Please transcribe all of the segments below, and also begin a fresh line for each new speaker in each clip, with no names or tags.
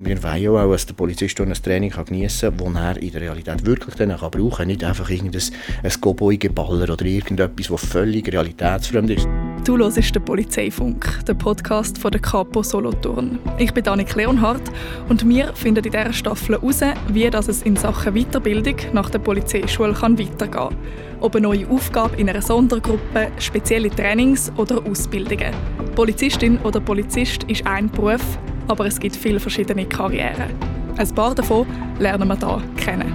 Wir wollen auch, dass der Polizist ein Training geniessen kann, das er in der Realität wirklich dann kann brauchen kann. Nicht einfach irgendein ein Cowboy-Geballer oder irgendetwas, das völlig realitätsfremd ist.
Du hörst den Polizeifunk, den Podcast von der Capo Solothurn. Ich bin Annik Leonhardt und wir finden in dieser Staffel heraus, wie das es in Sachen Weiterbildung nach der Polizeischule kann weitergehen kann. Ob eine neue Aufgabe in einer Sondergruppe, spezielle Trainings oder Ausbildungen. Polizistin oder Polizist ist ein Beruf, aber es gibt viele verschiedene Karrieren. Ein paar davon lernen wir hier kennen.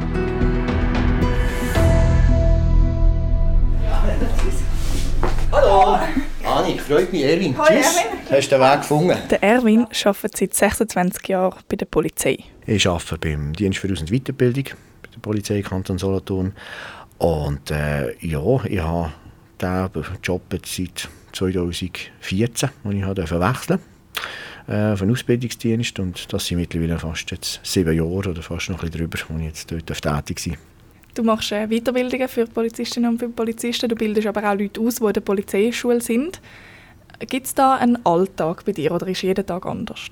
Hallo! Annik, freut mich, Erwin.
Hallo,
Tschüss.
Erwin.
Hast du den Weg gefunden?
Der Erwin arbeitet seit 26 Jahren bei der Polizei.
Ich arbeite beim Dienst für Aus- und Weiterbildung bei der Polizei Kanton Solothurn. Und äh, ja, ich habe diesen Job seit 2014, als ich habe wechseln äh, einen Ausbildungsdienst. Und das sind mittlerweile fast jetzt sieben Jahre oder fast noch ein bisschen drüber, wo ich jetzt dort tätig sein
Du machst äh, Weiterbildungen für Polizistinnen und für Polizisten. Du bildest aber auch Leute aus, die in der Polizeischule sind. Gibt es da einen Alltag bei dir oder ist jeden Tag anders?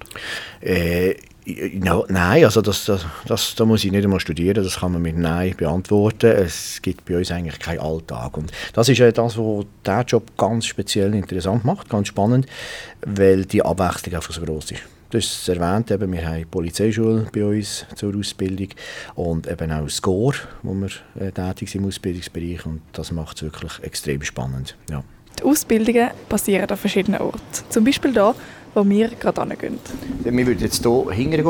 Äh, no, nein, also das, das, das, da muss ich nicht einmal studieren, das kann man mit Nein beantworten. Es gibt bei uns eigentlich keinen Alltag. Und das ist ja das, was diesen Job ganz speziell interessant macht, ganz spannend, weil die Abwechslung einfach so groß ist. Du hast es erwähnt, eben, wir haben die Polizeischule bei uns zur Ausbildung und eben auch SCORE, wo wir äh, tätig sind im Ausbildungsbereich und das macht es wirklich extrem spannend. Ja.
Die Ausbildungen passieren an verschiedenen Orten. Zum Beispiel da, wo wir gerade hingehen.
Wir würden jetzt hier hingehen,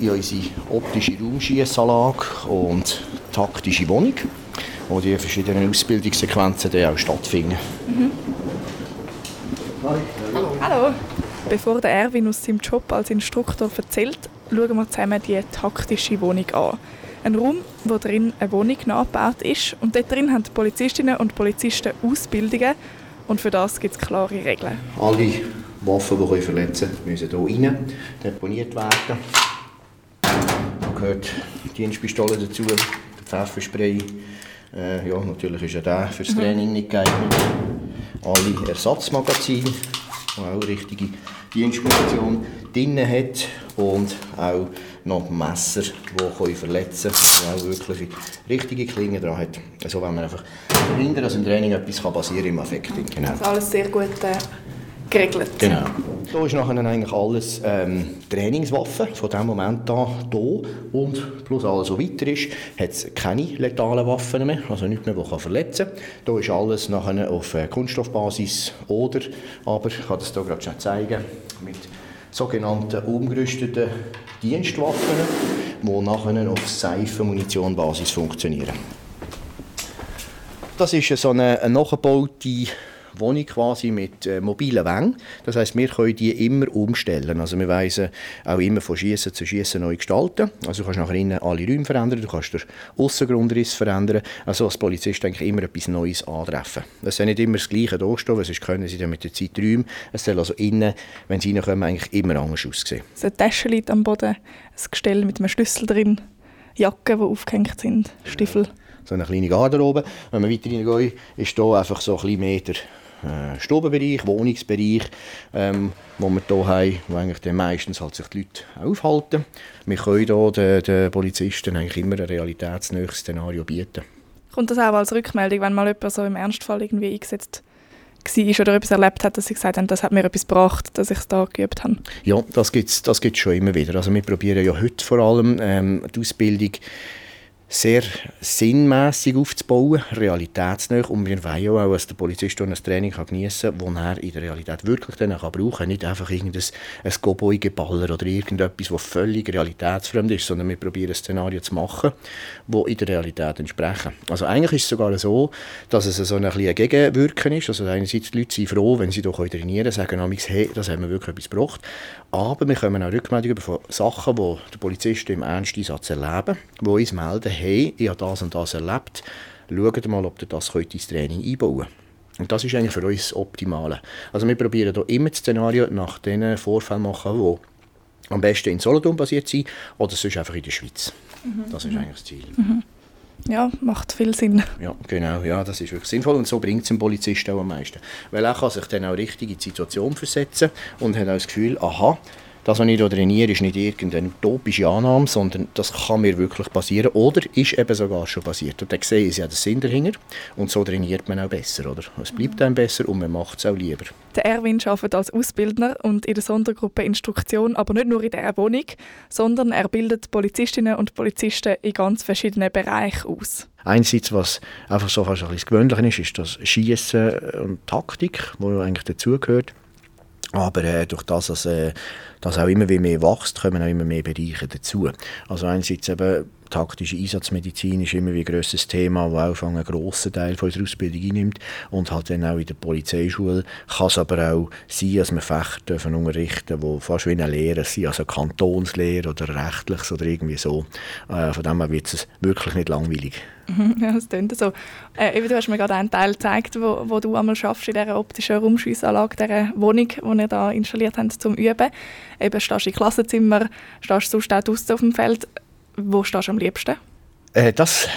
in unsere optische Raumschiessanlage und taktische Wohnung, wo die verschiedenen Ausbildungssequenzen dann auch stattfinden.
Hallo! Bevor der Erwin aus seinem Job als Instruktor erzählt, schauen wir zusammen die taktische Wohnung an. Ein Raum, wo drin eine Wohnung nachgebaut ist und dort drin haben die Polizistinnen und Polizisten Ausbildungen und für das gibt es klare Regeln.
Alle Waffen, die verletzen können, müssen hier rein deponiert werden. Da gehört die Dienstpistole dazu, der Pfefferspray. Äh, ja, natürlich ist ja der für das Training nicht geeignet. Alle Ersatzmagazine, die auch richtige Dienstmunition drin hat und auch noch Messer, die verletzen können, die auch wirklich richtige Klingen dran hat. Also wenn man einfach verhindern, dass im Training etwas passieren kann im Affekt. Genau.
Das ist alles sehr gut äh, geregelt.
Genau. Da ist nachher eigentlich alles ähm, Trainingswaffen von dem Moment an hier. Und plus alles, was weiter ist, hat es keine letalen Waffen mehr, also nichts mehr, das verletzen kann. Hier ist alles nachher auf äh, Kunststoffbasis oder, aber ich kann das hier gerade schon zeigen, mit sogenannten umgerüsteten Dienstwaffen, die nachher auf Seifenmunitionbasis funktionieren. Das ist so eine, eine nachgebaute Wohnung quasi mit äh, mobilen Wängen. Das heißt, wir können die immer umstellen. Also wir weisen auch immer von Schießen zu Schießen neu gestalten. Also du kannst nachher innen alle Räume verändern, du kannst den Aussengrundriss verändern. Also als Polizist eigentlich immer etwas Neues antreffen. Es soll nicht immer das Gleiche da stehen, weil sonst können sie dann mit der Zeit räumen. Es soll also innen, wenn sie reinkommen, eigentlich immer anders aussehen.
So eine Tasche liegt am Boden, ein Gestell mit einem Schlüssel drin, Jacken, die aufgehängt sind, Stiefel.
So eine kleine Garderobe. Wenn wir weiter reingehen, ist hier einfach so ein der äh, Stubenbereich, Wohnungsbereich, ähm, wo wir hier haben, wo eigentlich dann meistens halt sich die Leute aufhalten. Wir können hier den, den Polizisten eigentlich immer ein realitätsnäheres Szenario bieten.
Kommt das auch als Rückmeldung, wenn mal jemand so im Ernstfall irgendwie eingesetzt war oder etwas erlebt hat, dass sie gesagt haben, das hat mir etwas gebracht, dass ich es da geübt habe?
Ja, das gibt es das gibt's schon immer wieder. Also wir probieren ja heute vor allem ähm, die Ausbildung sehr sinnmäßig aufzubauen, realitätsnah. Und wir wollen auch, dass der Polizist ein Training geniessen kann, das er in der Realität wirklich dann kann brauchen kann. Nicht einfach irgendein ein Cowboy-Geballer oder irgendetwas, das völlig realitätsfremd ist, sondern wir probieren ein Szenario zu machen, das in der Realität entsprechen. Also eigentlich ist es sogar so, dass es so ein, ein Gegenwirken ist. Also einerseits die Leute sind froh, wenn sie hier trainieren können, sagen hey, das haben wir wirklich etwas gebraucht. Aber wir kommen auch Rückmeldungen von Sachen, die der Polizist im Ernsteinsatz erleben, die uns melden, hey, ich habe das und das erlebt, schaut mal, ob ihr das ins Training einbauen könnt. Und das ist eigentlich für uns das Optimale. Also wir probieren hier immer das Szenario nach den Vorfällen machen, die am besten in Solothurn basiert sind oder sonst einfach in der Schweiz. Mhm. Das ist eigentlich das Ziel.
Mhm. Ja, macht viel Sinn.
Ja, genau. Ja, das ist wirklich sinnvoll und so bringt es dem Polizisten auch am meisten. Weil er kann sich dann auch richtig in die Situation versetzen und hat auch das Gefühl, aha, das, was ich hier trainiere, ist nicht irgendeine utopische Annahme, sondern das kann mir wirklich passieren oder ist eben sogar schon passiert. Und dann sehe ich ja den Sinn dahinter und so trainiert man auch besser. Oder? Es bleibt einem besser und man macht es auch lieber.
Der Erwin arbeitet als Ausbildner und in der Sondergruppe Instruktion, aber nicht nur in dieser Wohnung, sondern er bildet Polizistinnen und Polizisten in ganz verschiedenen Bereichen aus.
Einerseits, was einfach so fast ein bisschen gewöhnlich ist, ist das Schießen und Taktik, wo eigentlich dazugehört. Aber äh, durch das, dass äh, das auch immer mehr wächst, kommen auch immer mehr Bereiche dazu. Also einerseits eben taktische Einsatzmedizin ist immer ein grosses Thema, das auch einen grossen Teil von unserer Ausbildung einnimmt. Und halt dann auch in der Polizeischule kann es aber auch sein, dass wir Fächer dürfen die fast wie eine Lehre sind, also Kantonslehre oder Rechtliches oder irgendwie so. Äh, von dem her wird es wirklich nicht langweilig.
Mhm, ja, das klingt so. Äh, du hast mir gerade einen Teil gezeigt, wo, wo du einmal schaffst in dieser optischen Raumschussanlage, dieser Wohnung, die ihr da installiert habt zum Üben. Eben stehst du im Klassenzimmer, stehst sonst auch draußen auf dem Feld. Wo stehst du am liebsten?
Äh, das,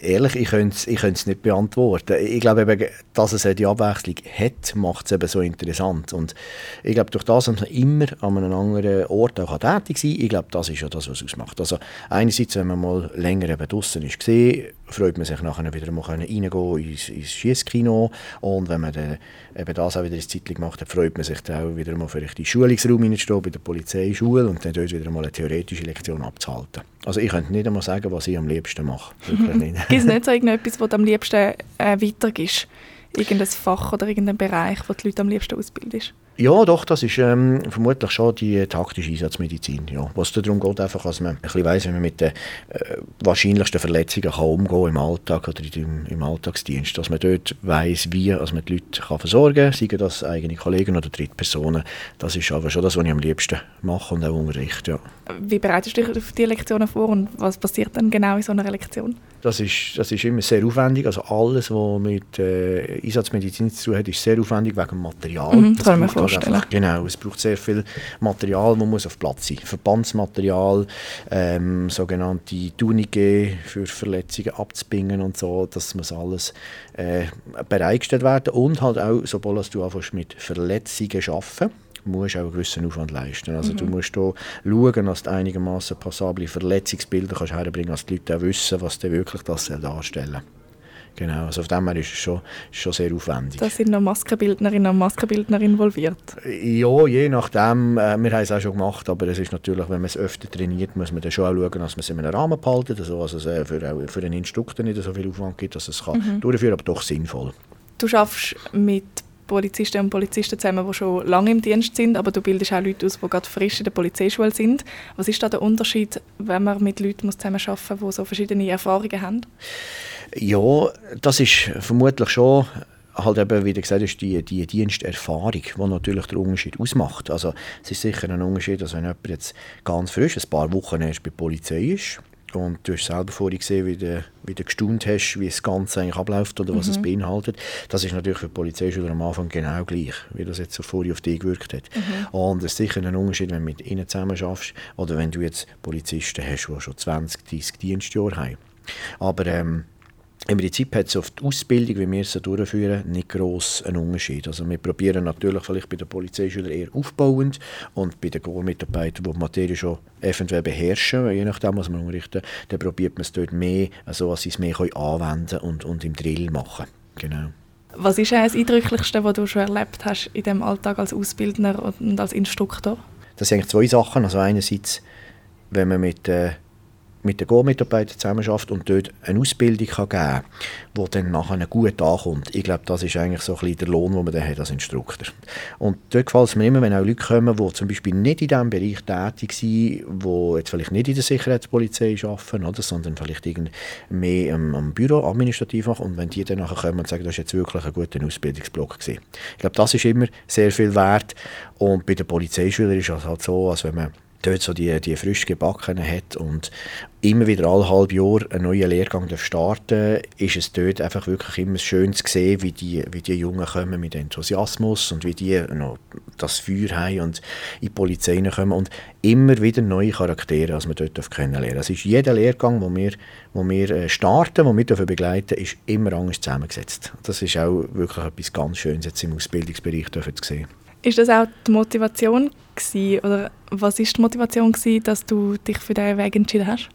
ehrlich, ich könnte es ich nicht beantworten. Ich glaube, eben, dass es die Abwechslung hat, macht es eben so interessant. Und ich glaube, durch das, dass man immer an einem anderen Ort auch tätig sein kann, ich glaube, das ist ja das, was es ausmacht. Also einerseits, wenn man mal länger eben draußen ist gesehen, freut man sich nachher wieder mal reingehen ins, ins Schiesskino und wenn man dann eben das auch wieder ins Zeitlich gemacht hat, freut man sich dann auch wieder mal vielleicht in den Schulungsraum hineinzustehen, bei der Polizeischule und dann dort wieder mal eine theoretische Lektion abzuhalten. Also ich könnte nicht einmal sagen, was ich am liebsten mache.
Gibt es nicht so irgendetwas, was du am liebsten äh, weitergibst? Irgendein Fach oder irgendein Bereich, wo die Leute am liebsten ausbildest?
Ja, doch, das ist ähm, vermutlich schon die taktische Einsatzmedizin. Ja. Was darum geht, einfach, dass man ein bisschen weiss, wie man mit den äh, wahrscheinlichsten Verletzungen kann umgehen im Alltag oder im, im Alltagsdienst. Dass man dort weiss, wie also man die Leute kann versorgen kann, seien das eigene Kollegen oder Drittpersonen. Das ist aber schon das, was ich am liebsten mache und auch unterrichte. Ja.
Wie bereitest du dich auf diese Lektionen vor und was passiert dann genau in so einer Lektion?
Das ist, das ist immer sehr aufwendig. Also alles, was mit äh, Einsatzmedizin zu tun hat, ist sehr aufwendig wegen dem Material.
Mhm, das kann vorstellen. Einfach,
genau, es braucht sehr viel Material, das muss auf Platz sein. Verbandsmaterial, ähm, sogenannte Tunige für Verletzungen abzubingen und so, das muss alles äh, bereitgestellt werden. Und halt auch, sobald du anfängst mit Verletzungen arbeiten, musst auch einen gewissen Aufwand leisten. Also mhm. du musst hier schauen, dass du einigermaßen passable Verletzungsbilder kannst herbringen kannst, dass die Leute auch wissen, was dir wirklich das darstellen soll. Genau, also auf dem her ist es schon, schon sehr aufwendig.
Da sind noch Maskenbildnerinnen und Maskenbildner involviert?
Ja, je nachdem. Äh, wir haben es auch schon gemacht, aber es ist natürlich, wenn man es öfter trainiert, muss man dann schon auch schauen, dass man es in einem Rahmen behalten also, also es für, für den Instruktor nicht so viel Aufwand gibt, dass es kann mhm. durchführen aber doch sinnvoll.
Du schaffst mit Polizistinnen und Polizisten zusammen, die schon lange im Dienst sind, aber du bildest auch Leute aus, die gerade frisch in der Polizeischule sind. Was ist da der Unterschied, wenn man mit Leuten zusammenarbeiten muss, die so verschiedene Erfahrungen haben?
Ja, das ist vermutlich schon halt eben, wie du gesagt hast, die, die Diensterfahrung, die natürlich den Unterschied ausmacht. Also es ist sicher ein Unterschied, als wenn jemand jetzt ganz frisch, ein paar Wochen erst bei der Polizei ist und du hast selber vorhin gesehen, wie du, wie du gestaunt hast, wie das Ganze eigentlich abläuft oder was mhm. es beinhaltet. Das ist natürlich für die Polizeischüler am Anfang genau gleich, wie das jetzt so vorhin auf dich gewirkt hat. Mhm. Und es ist sicher ein Unterschied, wenn du mit ihnen zusammen schaffst oder wenn du jetzt Polizisten hast, die schon 20, 30 Dienstjahre haben. Aber ähm, im Prinzip hat es auf die Ausbildung, wie wir sie durchführen, nicht gross einen Unterschied. Also wir probieren natürlich vielleicht bei den Polizeischülern eher aufbauend und bei den Mitarbeitern, die die Materie schon eventuell beherrschen, je nachdem, was man unterrichten, dann probiert man es dort mehr, also dass sie es mehr anwenden und, und im Drill machen. Genau.
Was ist das Eindrücklichste, was du schon erlebt hast in dem Alltag als Ausbildner und als Instruktor?
Das sind eigentlich zwei Sachen. Also einerseits, wenn man mit äh, mit den Go-Mitarbeitern zusammenarbeitet und dort eine Ausbildung kann geben kann, die dann nachher gut ankommt. Ich glaube, das ist eigentlich so ein bisschen der Lohn, den man dann hat als Instruktor. Und dort gefällt es mir immer, wenn auch Leute kommen, die zum Beispiel nicht in diesem Bereich tätig sind, die jetzt vielleicht nicht in der Sicherheitspolizei arbeiten, oder, sondern vielleicht mehr am, am Büro administrativ machen und wenn die dann nachher kommen und sagen, das ist jetzt wirklich ein guter Ausbildungsblock gewesen. Ich glaube, das ist immer sehr viel wert und bei den Polizeischülern ist es halt so, als wenn man dort so die, die frisch gebackenen hat und immer wieder alle halbe Jahr einen neuen Lehrgang starten ist es dort einfach wirklich immer schön zu sehen, wie die, wie die Jungen kommen mit Enthusiasmus und wie die noch das Feuer haben und in die Polizei kommen und immer wieder neue Charaktere, als man dort kennenlernen Das ist jeder Lehrgang, wo wir, wo wir äh, starten, wo wir begleiten, ist immer anders zusammengesetzt. Das ist auch wirklich etwas ganz Schönes jetzt im Ausbildungsbereich zu sehen.
Ist das auch die Motivation gewesen, oder was ist die Motivation gewesen, dass du dich für diesen Weg entschieden hast?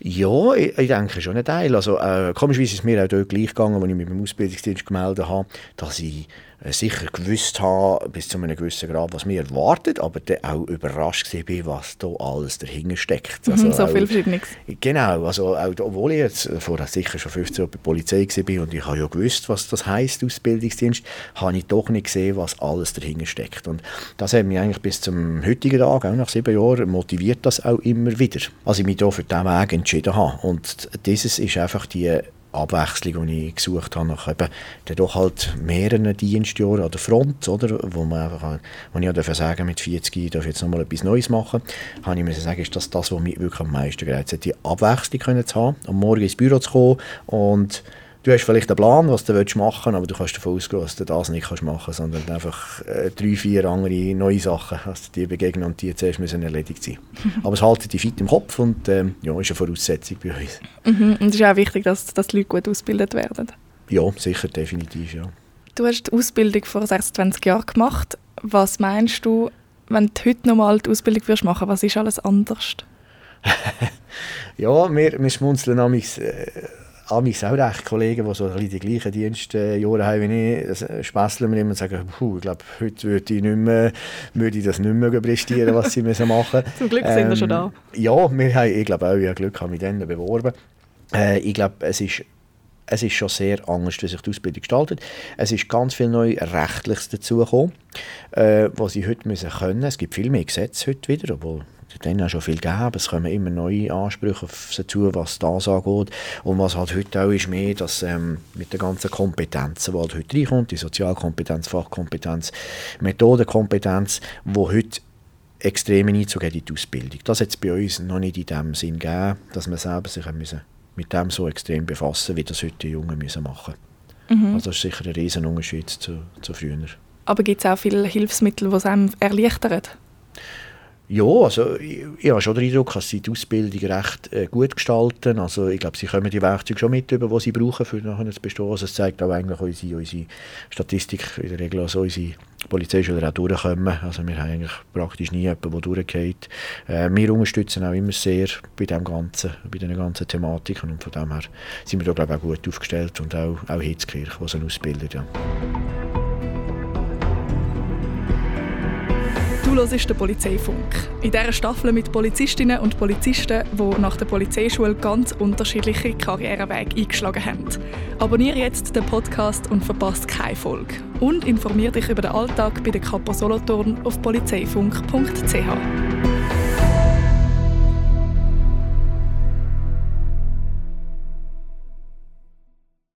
Ja, ich, ich, denke schon ein Teil. Also, äh, komischerweise ist es mir auch dort gleich gegangen, als ich mich beim Ausbildungsdienst gemeldet habe, dass ich äh, sicher gewusst habe, bis zu einem gewissen Grad, was mir erwartet, aber dann auch überrascht war, was da alles dahinter steckt.
Mhm, also so auch, viel Verschiedenes.
Genau, also auch, obwohl ich jetzt vorher sicher schon 15 Jahre bei der Polizei war und ich habe ja gewusst, was das heisst, Ausbildungsdienst, habe ich doch nicht gesehen, was alles dahinter steckt. Und das hat mich eigentlich bis zum heutigen Tag, auch nach sieben Jahren, motiviert das auch immer wieder, als ich mich da für diesen Weg entschieden habe. Und dieses ist einfach die Abwechslung, die ich gesucht habe, nach eben doch halt mehreren Dienstjahren an der Front, oder, wo, man einfach, wo ich auch sagen mit 40 ich darf jetzt nochmal etwas Neues machen, habe ich mir sagen, ist das das, was mich wirklich am meisten gereizt hat, die Abwechslung können zu haben, am Morgen ins Büro zu kommen und du hast vielleicht einen Plan, was du machen willst, aber du kannst davon ausgehen, dass du das nicht machen kannst, sondern einfach äh, drei, vier andere neue Sachen, dass dir begegnen und die zuerst müssen erledigt sein. aber es haltet dich fit im Kopf und ähm, ja, ist eine Voraussetzung bei uns.
Mhm. Und es ist auch wichtig, dass, dass die Leute gut ausgebildet werden.
Ja, sicher, definitiv, ja.
Du hast die Ausbildung vor 26 Jahren gemacht. Was meinst du, wenn du heute nochmal die Ausbildung würdest machen, was ist alles anders?
ja, wir, wir schmunzeln nämlich Amis auch recht Kollegen, die so die gleichen Dienstjahre haben wie ich, das spässeln wir immer und sagen, ich glaube, heute würde ich, nicht mehr, würde ich das nicht mehr prestieren, was sie müssen machen
müssen. Zum Glück ähm, sind wir schon da.
Ja, wir haben, ich glaube auch, ich habe Glück habe mich dann beworben. Äh, ich glaube, es ist es ist schon sehr anders, wie sich die Ausbildung gestaltet. Es ist ganz viel neu Rechtliches dazugekommen, äh, was sie heute müssen können. Es gibt viel mehr Gesetze heute wieder, obwohl dann auch schon viel gegeben. Es kommen immer neue Ansprüche auf sie zu, was das angeht. Und was halt heute auch ist, mehr, dass ähm, mit den ganzen Kompetenzen, die halt heute reinkommt, die Sozialkompetenz, Fachkompetenz, Methodenkompetenz, die heute extrem Einzug hat in die Ausbildung. Das hat es bei uns noch nicht in dem Sinn gegeben, dass man selber sich müssen mit dem so extrem befassen wie das heute die Jungen müssen machen mhm. Also das ist sicher ein riesen Unterschied zu, zu früher.
Aber gibt es auch viele Hilfsmittel, die es einem erleichtern?
Ja, also ich, ich habe schon den Eindruck, dass sie die Ausbildung recht äh, gut gestalten. Also ich glaube, sie kommen die Werkzeuge schon mit, über, die sie brauchen, um nachher zu bestehen. Also es zeigt auch eigentlich unsere, unsere Statistik, in der Regel also unsere Polizeischüler auch durchkommen. Also wir haben eigentlich praktisch nie jemanden, der durchgeht. Äh, wir unterstützen auch immer sehr bei dem ganzen, bei den ganzen Thematiken und von dem her sind wir da glaube ich auch gut aufgestellt und auch, auch Hitzkirch, die sie ausbildet. Ja.
Du hörst den Polizeifunk. In dieser Staffel mit Polizistinnen und Polizisten, die nach der Polizeischule ganz unterschiedliche Karrierewege eingeschlagen haben. Abonniere jetzt den Podcast und verpasst keine Folge. Und informiere dich über den Alltag bei der Kapo Solothurn auf polizeifunk.ch.